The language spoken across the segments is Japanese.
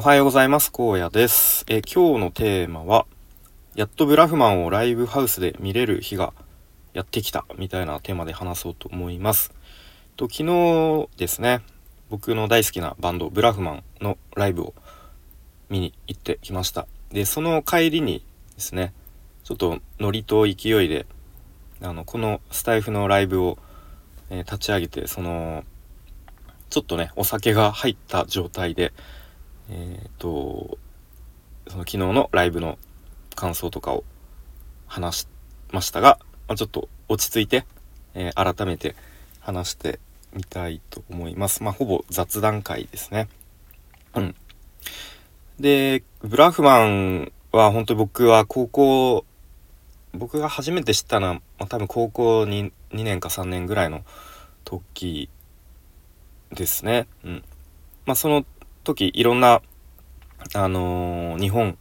おはようございます。荒野です。え今日のテーマはやっとブラフマンをライブハウスで見れる日がやってきたみたいなテーマで話そうと思います。と昨日ですね僕の大好きなバンドブラフマンのライブを見に行ってきました。でその帰りにですねちょっとノリと勢いであのこのスタイフのライブを、えー、立ち上げてそのちょっとねお酒が入った状態でえっ、ー、とその昨日のライブの感想とかを話しましたが、まあ、ちょっと落ち着いて、えー、改めて話してみたいと思います。まあ、ほぼ雑談会ですね。うん。で、ブラフマンは本当に僕は高校、僕が初めて知ったのは、まあ、多分高校に2年か3年ぐらいの時ですね。うん。まあ、その時いろんな、あのー、日本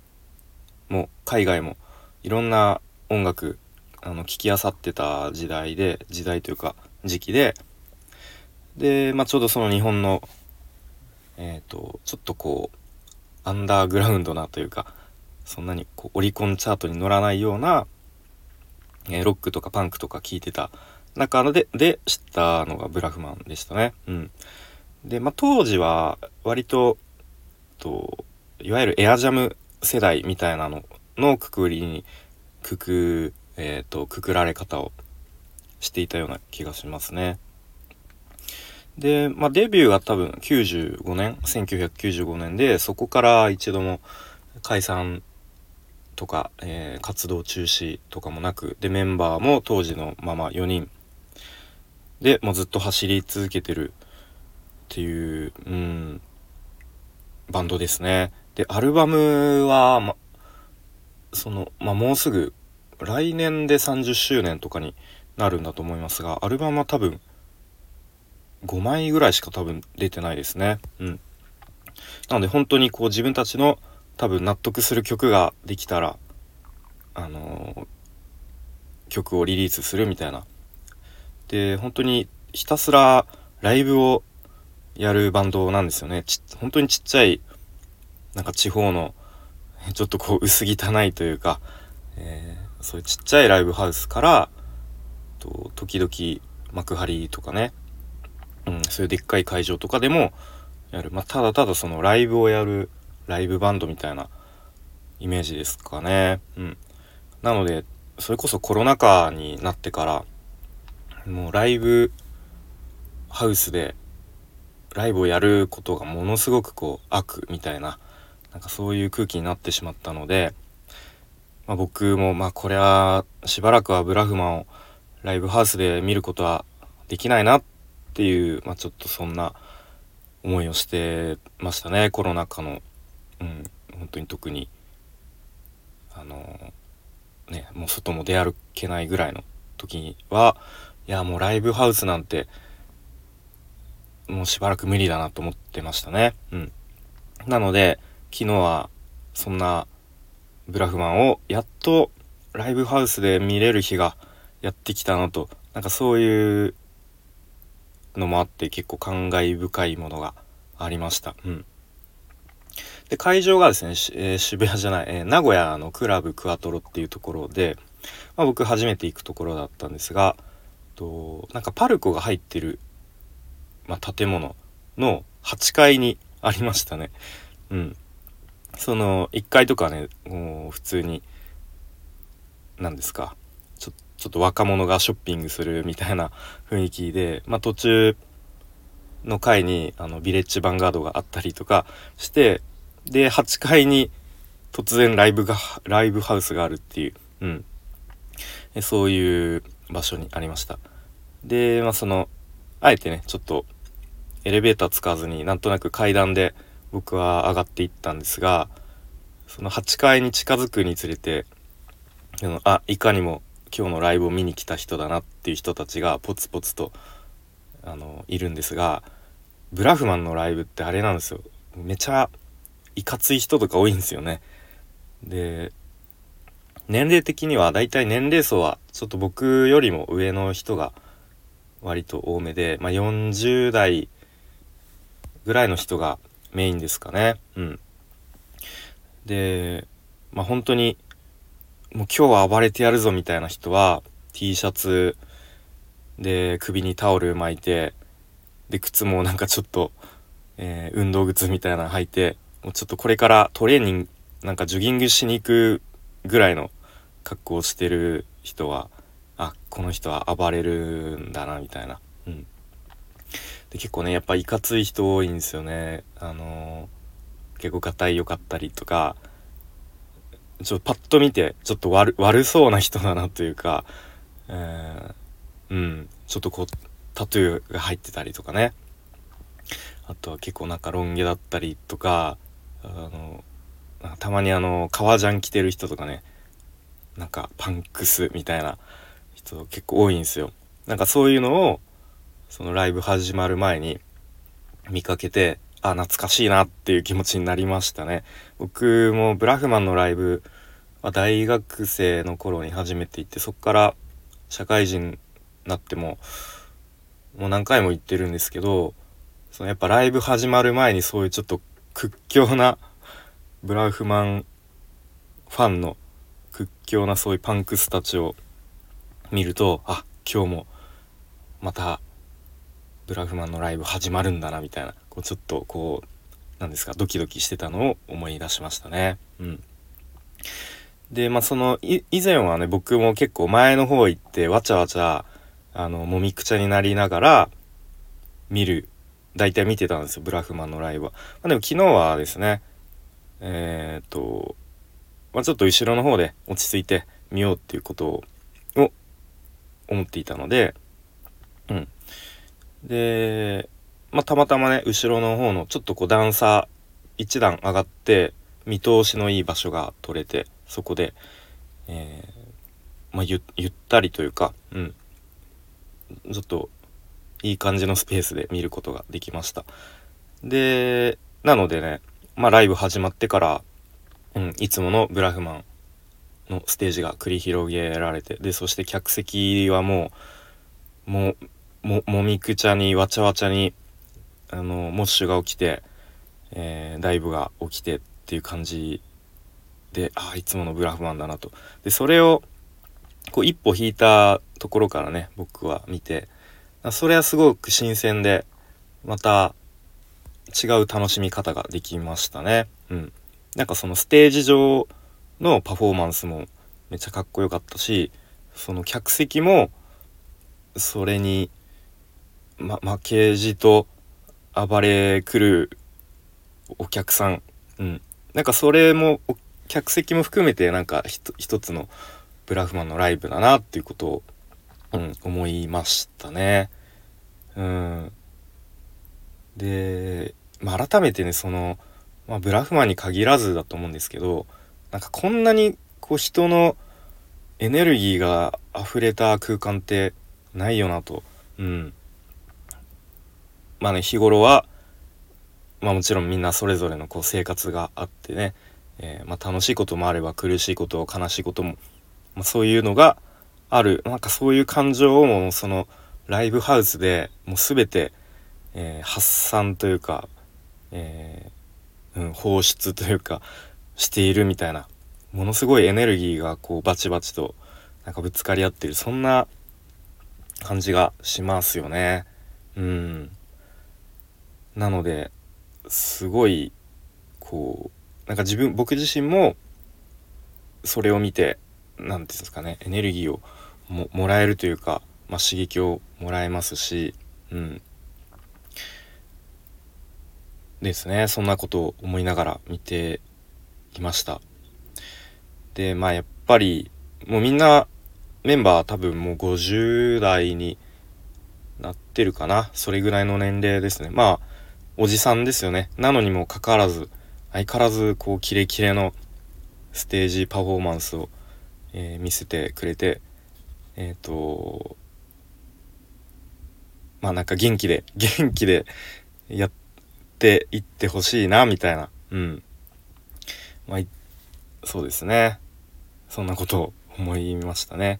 も海外もいろんな音楽あの聞きあさってた時代で時代というか時期でで、まあ、ちょうどその日本のえっ、ー、とちょっとこうアンダーグラウンドなというかそんなにこうオリコンチャートに乗らないような、えー、ロックとかパンクとか聞いてた中でで知ったのがブラフマンでしたね。うん、で、まあ、当時は割とといわゆるエアジャム世代みたいなののくくりにくく,、えーと、くくられ方をしていたような気がしますね。で、まあ、デビューが多分95年1995年でそこから一度も解散とか、えー、活動中止とかもなくでメンバーも当時のまま4人でもうずっと走り続けてるっていう、うん、バンドですね。で、アルバムは、ま、その、まあ、もうすぐ、来年で30周年とかになるんだと思いますが、アルバムは多分、5枚ぐらいしか多分出てないですね。うん。なので本当にこう自分たちの多分納得する曲ができたら、あのー、曲をリリースするみたいな。で、本当にひたすらライブをやるバンドなんですよね。ち本当にちっちゃい、なんか地方の、ちょっとこう薄汚いというか、えー、そういうちっちゃいライブハウスから、と時々幕張とかね、うん、そういうでっかい会場とかでもやる。まあ、ただただそのライブをやるライブバンドみたいなイメージですかね。うん。なので、それこそコロナ禍になってから、もうライブハウスでライブをやることがものすごくこう悪みたいななんかそういう空気になってしまったので、まあ、僕もまあこれはしばらくはブラフマンをライブハウスで見ることはできないなっていう、まあ、ちょっとそんな思いをしてましたねコロナ禍の、うん、本当に特に。あのねもう外も出歩けないぐらいの時にはいやもうライブハウスなんてもうしばらく無理だなと思ってましたね。うん。なので、昨日はそんなブラフマンをやっとライブハウスで見れる日がやってきたのと、なんかそういうのもあって結構感慨深いものがありました。うん。で、会場がですね、えー、渋谷じゃない、えー、名古屋のクラブクアトロっていうところで、まあ、僕初めて行くところだったんですが、となんかパルコが入ってるまあ、建物の8階にありましたね。うん。その1階とかね、もう普通に、何ですか、ちょちょっと若者がショッピングするみたいな 雰囲気で、まあ、途中の階にあのビレッジヴァンガードがあったりとかして、で、8階に突然ライブが、ライブハウスがあるっていう、うん。そういう場所にありました。で、まあその、あえてね、ちょっとエレベーター使わずになんとなく階段で僕は上がっていったんですがその8階に近づくにつれてあいかにも今日のライブを見に来た人だなっていう人たちがポツポツとあのいるんですがブラフマンのライブってあれなんですよめちゃいかつい人とか多いんですよね。で年齢的にはだいたい年齢層はちょっと僕よりも上の人が割と多めで、まあ、40代ぐらいの人がメインですかね。うん。でまあ本当にもう今日は暴れてやるぞみたいな人は T シャツで首にタオル巻いてで靴もなんかちょっと、えー、運動靴みたいなの履いてもうちょっとこれからトレーニングなんかジョギングしに行くぐらいの格好をしてる人はあこの人は暴れるんだなみたいな、うん、で結構ねやっぱいかつい人多いんですよね。あのー、結構硬いよかったりとかちょっとパッと見てちょっと悪悪そうな人だなというか、えー、うんちょっとこうタトゥーが入ってたりとかね。あとは結構なんかロン毛だったりとかあのたまにあの革ジャン着てる人とかねなんかパンクスみたいな人結構多いんですよ。なんかそういうのをそのライブ始まる前に見かけてあ懐かしいなっていう気持ちになりましたね。僕もブラフマンのライブは大学生の頃に初めて行ってそっから社会人になってももう何回も行ってるんですけどそのやっぱライブ始まる前にそういうちょっと屈強なブラフマンファンの屈強なそういうパンクスたちを見るとあ今日もまたブラフマンのライブ始まるんだなみたいなこうちょっとこう何ですかドキドキしてたのを思い出しましたね。うん、でまあその以前はね僕も結構前の方行ってわちゃわちゃあのもみくちゃになりながら見る大体見てたんですよブラフマンのライブは。まあ、でも昨日はですねえー、っと、まあ、ちょっと後ろの方で落ち着いて見ようっていうことを思っていたのでうんで、まあ、たまたまね、後ろの方のちょっとこう段差一段上がって見通しのいい場所が取れて、そこで、えー、まあ、ゆ、ゆったりというか、うん。ちょっといい感じのスペースで見ることができました。で、なのでね、まあ、ライブ始まってから、うん、いつものブラフマンのステージが繰り広げられて、で、そして客席はもう、もう、ももみくちゃにわちゃわちゃにあのモッシュが起きて、えー、ダイブが起きてっていう感じでああいつものブラフマンだなと。でそれをこう一歩引いたところからね僕は見てそれはすごく新鮮でまた違う楽しみ方ができましたね。うん。なんかそのステージ上のパフォーマンスもめっちゃかっこよかったしその客席もそれにま、負けじと暴れ来るお客さん、うん。なんかそれも、客席も含めてなんか一つのブラフマンのライブだなっていうことを、うん、思いましたね。うん。で、まあ、改めてね、その、まあ、ブラフマンに限らずだと思うんですけど、なんかこんなにこう人のエネルギーが溢れた空間ってないよなと、うん、まあね日頃はまあもちろんみんなそれぞれのこう生活があってね、えー、まあ、楽しいこともあれば苦しいこと悲しいことも、まあ、そういうのがあるなんかそういう感情をもうそのライブハウスでもう全て、えー、発散というか、えー、うん、放出というかしているみたいなものすごいエネルギーがこうバチバチとなんかぶつかり合ってるそんな感じがしますよね。うんなのですごいこうなんか自分僕自身もそれを見て何て言うんですかねエネルギーをももらえるというか、まあ、刺激をもらえますし、うん、ですねそんなことを思いながら見ていました。でまあやっぱりもうみんなメンバー多分もう50代になってるかなそれぐらいの年齢ですね。まあおじさんですよね。なのにもかかわらず、相変わらずこうキレキレのステージパフォーマンスを、えー、見せてくれて、えっ、ー、と、まあなんか元気で、元気でやっていってほしいな、みたいな。うん。まあ、そうですね。そんなことを思いましたね。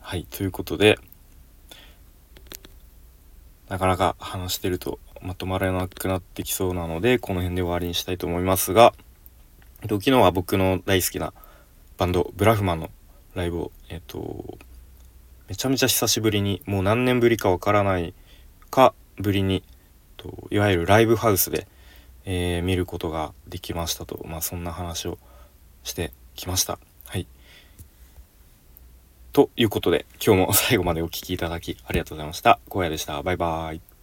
はい、ということで、なかなか話してるとまとまらなくなってきそうなのでこの辺で終わりにしたいと思いますがえっと、昨日は僕の大好きなバンドブラフマンのライブをえっとめちゃめちゃ久しぶりにもう何年ぶりかわからないかぶりにといわゆるライブハウスで、えー、見ることができましたとまあそんな話をしてきました。はい。ということで今日も最後までお聴きいただきありがとうございました。荒野でした。バイバーイ。